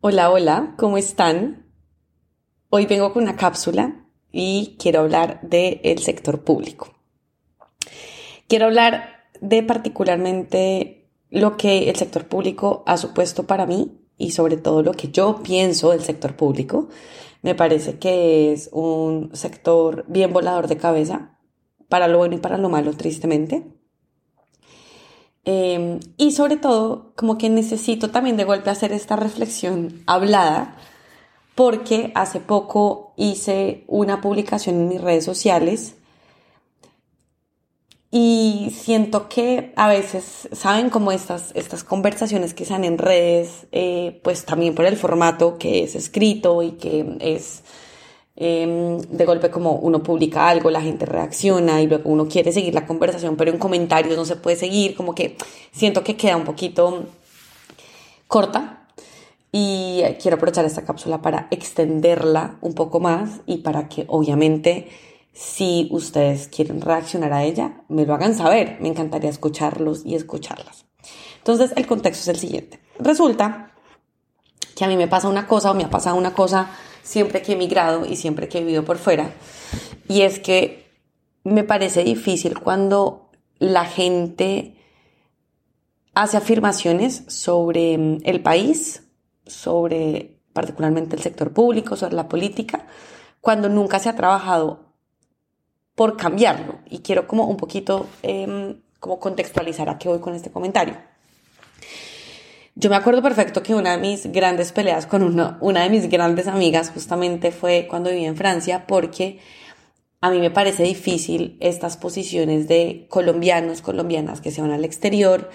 Hola, hola, ¿cómo están? Hoy vengo con una cápsula y quiero hablar del sector público. Quiero hablar de particularmente lo que el sector público ha supuesto para mí y sobre todo lo que yo pienso del sector público. Me parece que es un sector bien volador de cabeza, para lo bueno y para lo malo, tristemente. Em, y sobre todo, como que necesito también de golpe hacer esta reflexión hablada, porque hace poco hice una publicación en mis redes sociales y siento que a veces, ¿saben? Como estas, estas conversaciones que se dan en redes, eh, pues también por el formato que es escrito y que es Em, de golpe como uno publica algo, la gente reacciona y luego uno quiere seguir la conversación, pero en comentarios no se puede seguir, como que siento que queda un poquito corta y quiero aprovechar esta cápsula para extenderla un poco más y para que obviamente si ustedes quieren reaccionar a ella, me lo hagan saber, me encantaría escucharlos y escucharlas. Entonces el contexto es el siguiente. Resulta que a mí me pasa una cosa o me ha pasado una cosa siempre que he migrado y siempre que he vivido por fuera. Y es que me parece difícil cuando la gente hace afirmaciones sobre mm, el país, sobre particularmente el sector público, sobre la política, cuando nunca se ha trabajado por cambiarlo. Y quiero como un poquito em, como contextualizar a qué voy con este comentario. Yo me acuerdo perfecto que una de mis grandes peleas con una, una de mis grandes amigas justamente fue cuando viví en Francia porque a mí me parece difícil estas posiciones de colombianos, colombianas que se van al exterior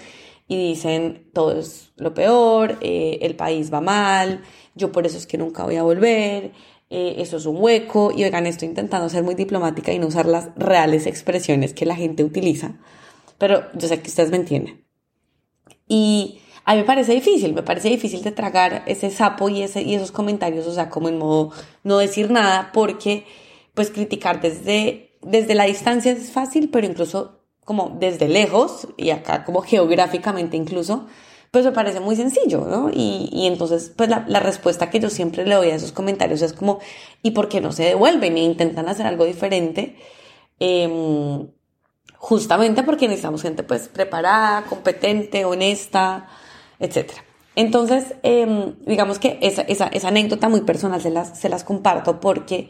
y dicen todo es lo peor, eh, el país va mal, yo por eso es que nunca voy a volver, eh, eso es un hueco y oigan, estoy intentando ser muy diplomática y no usar las reales expresiones que la gente utiliza, pero yo sé que ustedes me entienden. Y a mí me parece difícil, me parece difícil de tragar ese sapo y, ese, y esos comentarios, o sea, como en modo no decir nada, porque pues criticar desde, desde la distancia es fácil, pero incluso como desde lejos, y acá como geográficamente incluso, pues me parece muy sencillo, ¿no? Y, y entonces, pues la, respuesta que yo siempre le doy a esos comentarios es como, ¿y por qué no se devuelven e intentan hacer algo diferente? Eh, justamente porque necesitamos gente pues preparada, competente, honesta, etc. Entonces, em, digamos que esa, esa, esa, anécdota muy personal se las, se las comparto porque,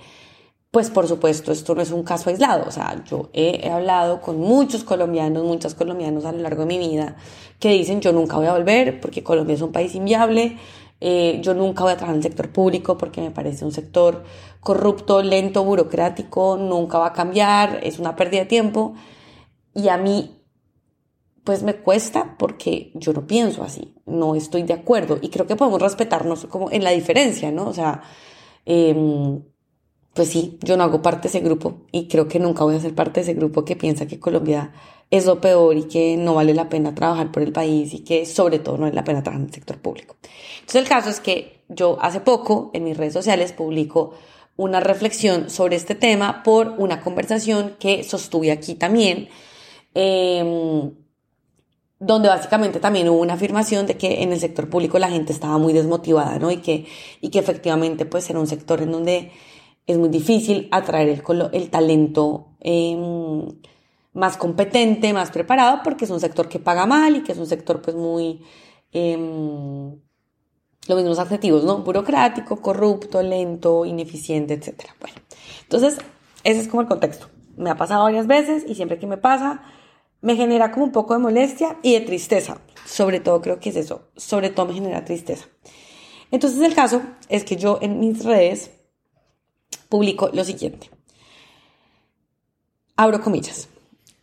pues por supuesto, esto no es un caso aislado. O sea, yo he, hablado con muchos colombianos, muchos colombianos a lo largo de mi vida que dicen yo nunca voy a volver porque Colombia es un país inviable, eh, yo nunca voy a trabajar en el sector público porque me parece un sector corrupto, lento, burocrático, nunca va a cambiar, es una pérdida de tiempo. Y a mí pues me cuesta porque yo no pienso así, no estoy de acuerdo y creo que podemos respetarnos como en la diferencia, ¿no? O sea, eh, pues sí, yo no hago parte de ese grupo y creo que nunca voy a ser parte de ese grupo que piensa que Colombia es lo peor y que no vale la pena trabajar por el país y que sobre todo no vale la pena trabajar en el sector público. Entonces el caso es que yo hace poco en mis redes sociales publico una reflexión sobre este tema por una conversación que sostuve aquí también. Eh, donde básicamente también hubo una afirmación de que en el sector público la gente estaba muy desmotivada, ¿no? Y que, y que efectivamente pues era un sector en donde es muy difícil atraer el, el talento eh, más competente, más preparado, porque es un sector que paga mal y que es un sector pues muy... Eh, los mismos adjetivos, ¿no? Burocrático, corrupto, lento, ineficiente, etc. Bueno, entonces ese es como el contexto. Me ha pasado varias veces y siempre que me pasa, me genera como un poco de molestia y de tristeza. Sobre todo creo que es eso, sobre todo me genera tristeza. Entonces el caso es que yo en mis redes publico lo siguiente. Abro comillas.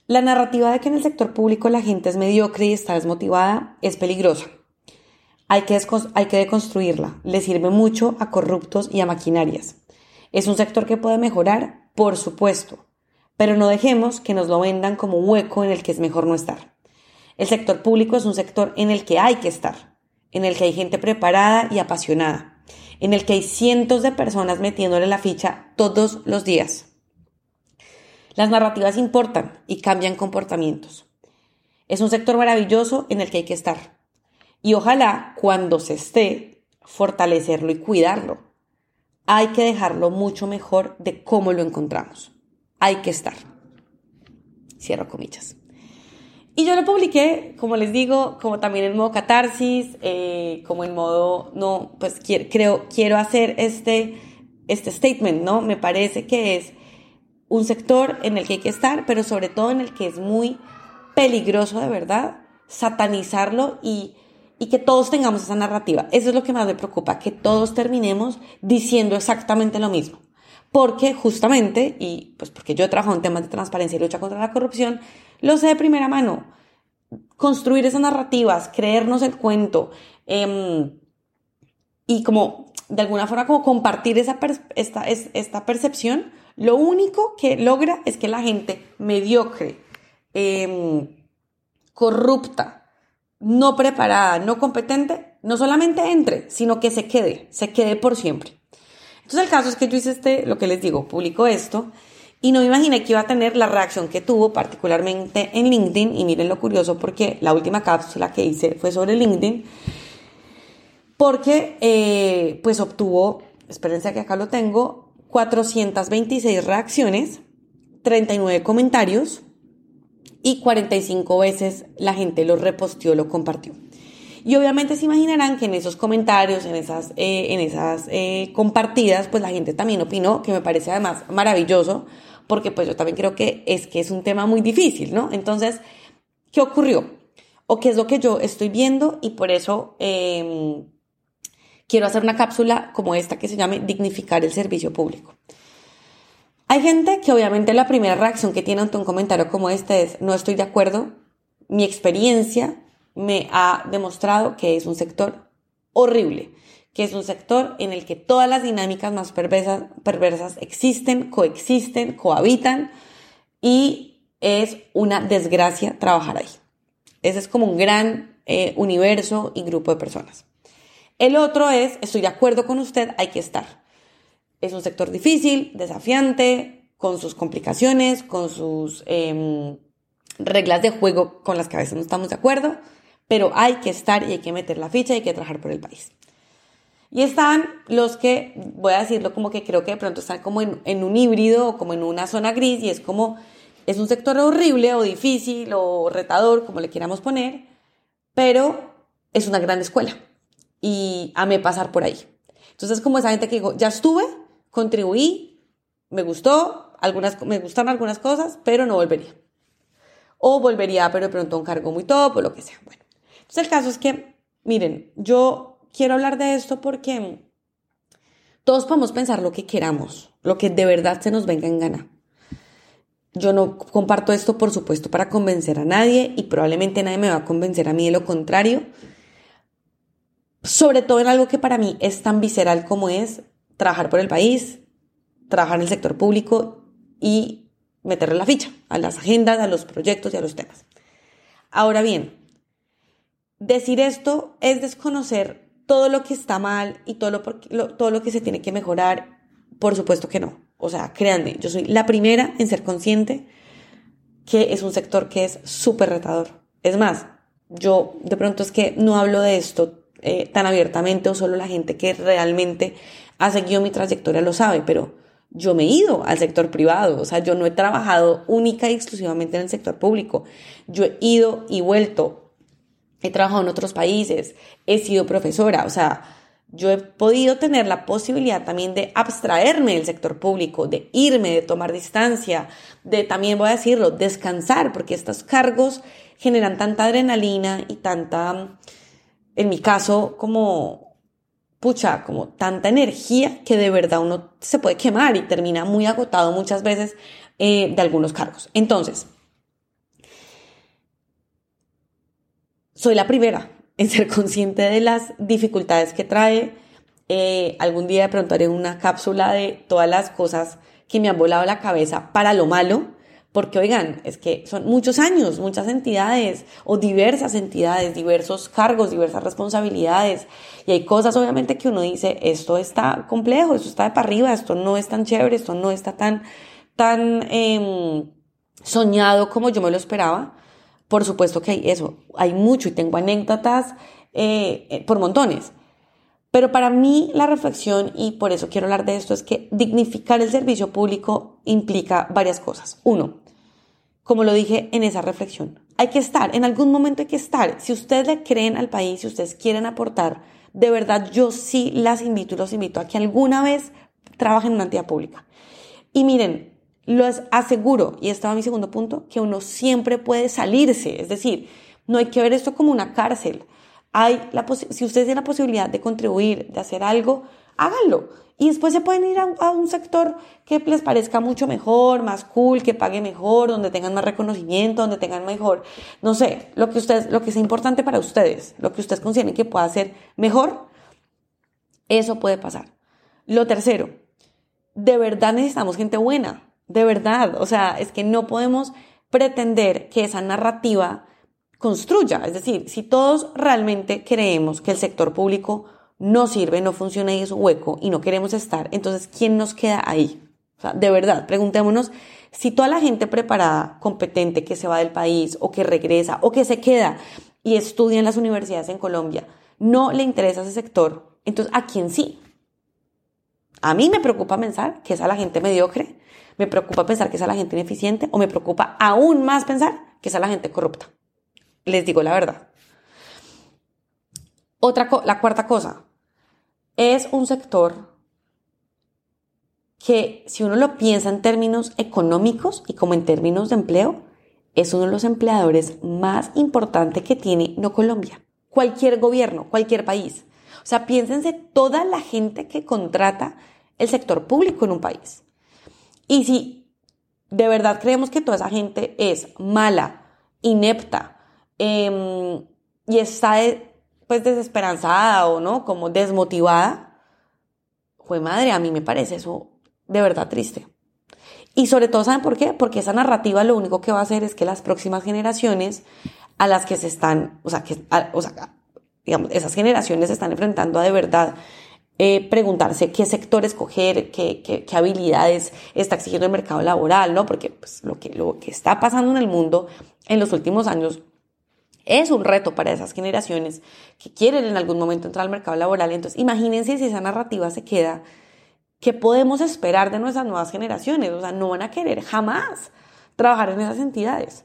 La narrativa de que en el sector público la gente es mediocre y está desmotivada es peligrosa. Hay que, hay deconstruirla. Le sirve mucho a corruptos y a maquinarias. ¿Es un sector que puede mejorar? Por supuesto pero no dejemos que nos lo vendan como hueco en el que es mejor no estar. El sector público es un sector en el que hay que estar, en el que hay gente preparada y apasionada, en el que hay cientos de personas metiéndole la ficha todos los días. Las narrativas importan y cambian comportamientos. Es un sector maravilloso en el que hay que estar. Y ojalá cuando se esté fortalecerlo y cuidarlo. Hay que dejarlo mucho mejor de cómo lo encontramos. Hay que estar. Cierro comillas. Y yo lo publiqué, como les digo, como también en modo catarsis, eh, como en modo, no, pues quiero, creo, quiero hacer este, este statement, ¿no? Me parece que es un sector en el que hay que estar, pero sobre todo en el que es muy peligroso de verdad satanizarlo y, y que todos tengamos esa narrativa. Eso es lo que más me preocupa, que todos terminemos diciendo exactamente lo mismo. Porque justamente, y pues porque yo he trabajado en temas de transparencia y lucha contra la corrupción, lo sé de primera mano. Construir esas narrativas, creernos el cuento em, y como de alguna forma como compartir esa esta, esta percepción, lo único que logra es que la gente mediocre, em, corrupta, no preparada, no competente, no solamente entre, sino que se quede, se quede por siempre. Entonces el caso es que yo hice este, lo que les digo, publico esto y no me imaginé que iba a tener la reacción que tuvo, particularmente en LinkedIn. Y miren lo curioso, porque la última cápsula que hice fue sobre LinkedIn, porque eh, pues obtuvo, espérense que acá lo tengo, 426 reacciones, 39 comentarios y 45 veces la gente lo reposteó, lo compartió. Y obviamente se imaginarán que en esos comentarios, en esas, eh, en esas eh, compartidas, pues la gente también opinó, que me parece además maravilloso, porque pues yo también creo que es que es un tema muy difícil, ¿no? Entonces, ¿qué ocurrió? ¿O qué es lo que yo estoy viendo? Y por eso em, quiero hacer una cápsula como esta que se llame Dignificar el Servicio Público. Hay gente que obviamente la primera reacción que tiene ante un comentario como este es, no estoy de acuerdo, mi experiencia me ha demostrado que es un sector horrible que es un sector en el que todas las dinámicas más perversas, existen, coexisten, cohabitan y es una desgracia trabajar ahí. Ese es como un gran eh, universo y grupo de personas. El otro es, estoy de acuerdo con usted, hay que estar. Es un sector difícil, desafiante, con sus complicaciones, con sus em, reglas de juego con las que a veces no estamos de acuerdo, pero hay que estar y hay que meter la ficha y hay que trabajar por el país. Y están los que, voy a decirlo como que creo que de pronto están como en, un híbrido o como en una zona gris y es como, es un sector horrible o difícil o retador, como le queramos poner, pero es una gran escuela y amé pasar por ahí. Entonces como esa gente que digo, ya estuve, contribuí, me gustó, algunas, me gustaron algunas cosas, pero no volvería. O volvería, pero de pronto a un cargo muy top o lo que sea. Bueno, entonces el caso es que, miren, yo quiero hablar de esto porque todos podemos pensar lo que queramos, lo que de verdad se nos venga en gana. Yo no comparto esto, por supuesto, para convencer a nadie y probablemente nadie me va a convencer a mí de lo contrario. Sobre todo en algo que para mí es tan visceral como es trabajar por el país, trabajar en el sector público y meterle la ficha a las agendas, a los proyectos y a los temas. Ahora bien, decir esto es desconocer todo lo que está mal y todo lo, todo lo que se tiene que mejorar, por supuesto que no. O sea, créanme, yo soy la primera en ser consciente que es un sector que es súper retador. Es más, yo de pronto es que no hablo de esto eh, tan abiertamente o solo la gente que realmente ha seguido mi trayectoria lo sabe, pero yo me he ido al sector privado, o sea, yo no he trabajado única y exclusivamente en el sector público. Yo he ido y vuelto he trabajado en otros países, he sido profesora, o sea, yo he podido tener la posibilidad también de abstraerme del sector público, de irme, de tomar distancia, de también voy a decirlo, descansar, porque estos cargos generan tanta adrenalina y tanta, en mi caso, como, pucha, como tanta energía que de verdad uno se puede quemar y termina muy agotado muchas veces eh, de algunos cargos. Entonces, soy la primera en ser consciente de las dificultades que trae. Eh, algún día de pronto haré una cápsula de todas las cosas que me han volado la cabeza para lo malo, porque oigan, es que son muchos años, muchas entidades o diversas entidades, diversos cargos, diversas responsabilidades. Y hay cosas obviamente que uno dice, esto está complejo, esto está de para arriba, esto no es tan chévere, esto no está tan, tan em, soñado como yo me lo esperaba. Por supuesto que hay eso, hay mucho y tengo anécdotas eh, eh, por montones. Pero para mí la reflexión, y por eso quiero hablar de esto, es que dignificar el servicio público implica varias cosas. Uno, como lo dije en esa reflexión, hay que estar, en algún momento hay que estar. Si ustedes le creen al país, si ustedes quieren aportar, de verdad yo sí las invito y los invito a que alguna vez trabajen en una entidad pública. Y miren, los aseguro, y este va mi segundo punto, que uno siempre puede salirse. Es decir, no hay que ver esto como una cárcel. Hay la si ustedes tienen la posibilidad de contribuir, de hacer algo, háganlo. Y después se pueden ir a, un sector que les parezca mucho mejor, más cool, que pague mejor, donde tengan más reconocimiento, donde tengan mejor, no sé, lo que ustedes, lo que sea importante para ustedes, lo que ustedes consideren que pueda ser mejor, eso puede pasar. Lo tercero, de verdad necesitamos gente buena, de verdad. O sea, es que no podemos pretender que esa narrativa construya. Es decir, si todos realmente creemos que el sector público no sirve, no funciona y es hueco y no queremos estar, entonces, ¿quién nos queda ahí? O sea, de verdad, preguntémonos si toda la gente preparada, competente, que se va del país o que regresa o que se queda y estudia en las universidades en Colombia, no le interesa ese sector, entonces, ¿a quién sí? A mí me preocupa pensar que es a la gente mediocre, me preocupa pensar que es a la gente ineficiente o me preocupa aún más pensar que es a la gente corrupta. Les digo la verdad. Otra, la cuarta cosa, es un sector que si uno lo piensa en términos económicos y como en términos de empleo, es uno de los empleadores más importantes que tiene no Colombia, cualquier gobierno, cualquier país. O sea, piénsense toda la gente que contrata el sector público en un país. Y si de verdad creemos que toda esa gente es mala, inepta em, y está pues desesperanzada o no, como desmotivada, fue madre, a mí me parece eso de verdad triste. Y sobre todo, ¿saben por qué? Porque esa narrativa lo único que va a hacer es que las próximas generaciones a las que se están, o sea, que, o sea, digamos, esas generaciones se están enfrentando a de verdad eh, preguntarse qué sector escoger, qué, qué, qué, habilidades está exigiendo el mercado laboral, ¿no? Porque pues, lo, que, lo que está pasando en el mundo en los últimos años es un reto para esas generaciones que quieren en algún momento entrar al mercado laboral. Entonces, imagínense si esa narrativa se queda, ¿qué podemos esperar de nuestras nuevas generaciones? O sea, no van a querer jamás trabajar en esas entidades.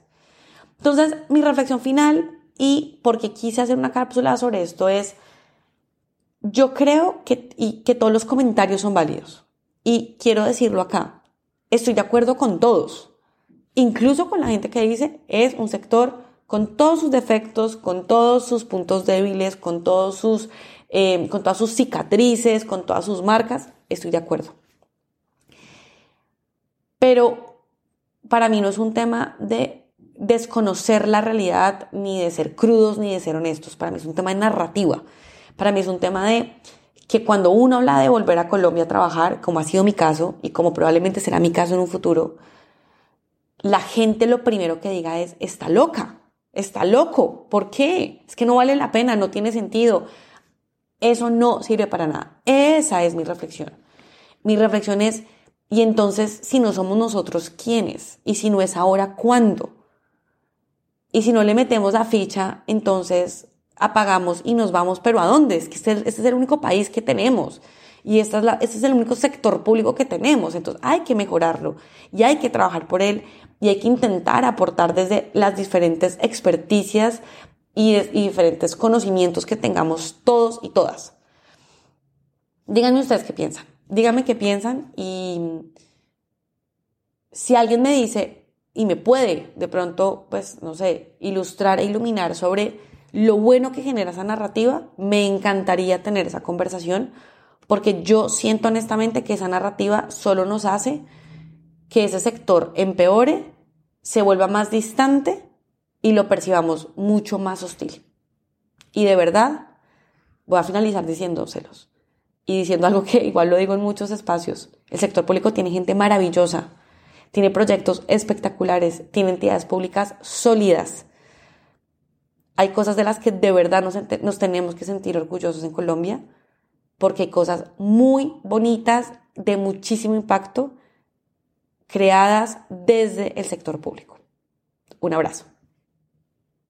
Entonces, mi reflexión final y porque quise hacer una cápsula sobre esto es, yo creo que, y que todos los comentarios son válidos. Y quiero decirlo acá, estoy de acuerdo con todos, incluso con la gente que dice es un sector con todos sus defectos, con todos sus puntos débiles, con, todos sus, eh, con todas sus cicatrices, con todas sus marcas, estoy de acuerdo. Pero para mí no es un tema de desconocer la realidad, ni de ser crudos, ni de ser honestos. Para mí es un tema de narrativa. Para mí es un tema de que cuando uno habla de volver a Colombia a trabajar, como ha sido mi caso y como probablemente será mi caso en un futuro, la gente lo primero que diga es, está loca, está loco, ¿por qué? Es que no vale la pena, no tiene sentido. Eso no sirve para nada. Esa es mi reflexión. Mi reflexión es, y entonces, si no somos nosotros, ¿quiénes? Y si no es ahora, ¿cuándo? Y si no le metemos la ficha, entonces apagamos y nos vamos, pero ¿a dónde? Es que este, es el único país que tenemos y esta es este es el único sector público que tenemos, entonces hay que mejorarlo y hay que trabajar por él y hay que intentar aportar desde las diferentes experticias y, y diferentes conocimientos que tengamos todos y todas. Díganme ustedes qué piensan, díganme qué piensan y si alguien me dice y me puede de pronto, pues, no sé, ilustrar e iluminar sobre lo bueno que genera esa narrativa, me encantaría tener esa conversación porque yo siento honestamente que esa narrativa solo nos hace que ese sector empeore, se vuelva más distante y lo percibamos mucho más hostil. Y de verdad, voy a finalizar diciéndoselos y diciendo algo que igual lo digo en muchos espacios. El sector público tiene gente maravillosa, tiene proyectos espectaculares, tiene entidades públicas sólidas hay cosas de las que de verdad nos, tenemos que sentir orgullosos en Colombia, porque hay cosas muy bonitas, de muchísimo impacto, creadas desde el sector público. Un abrazo.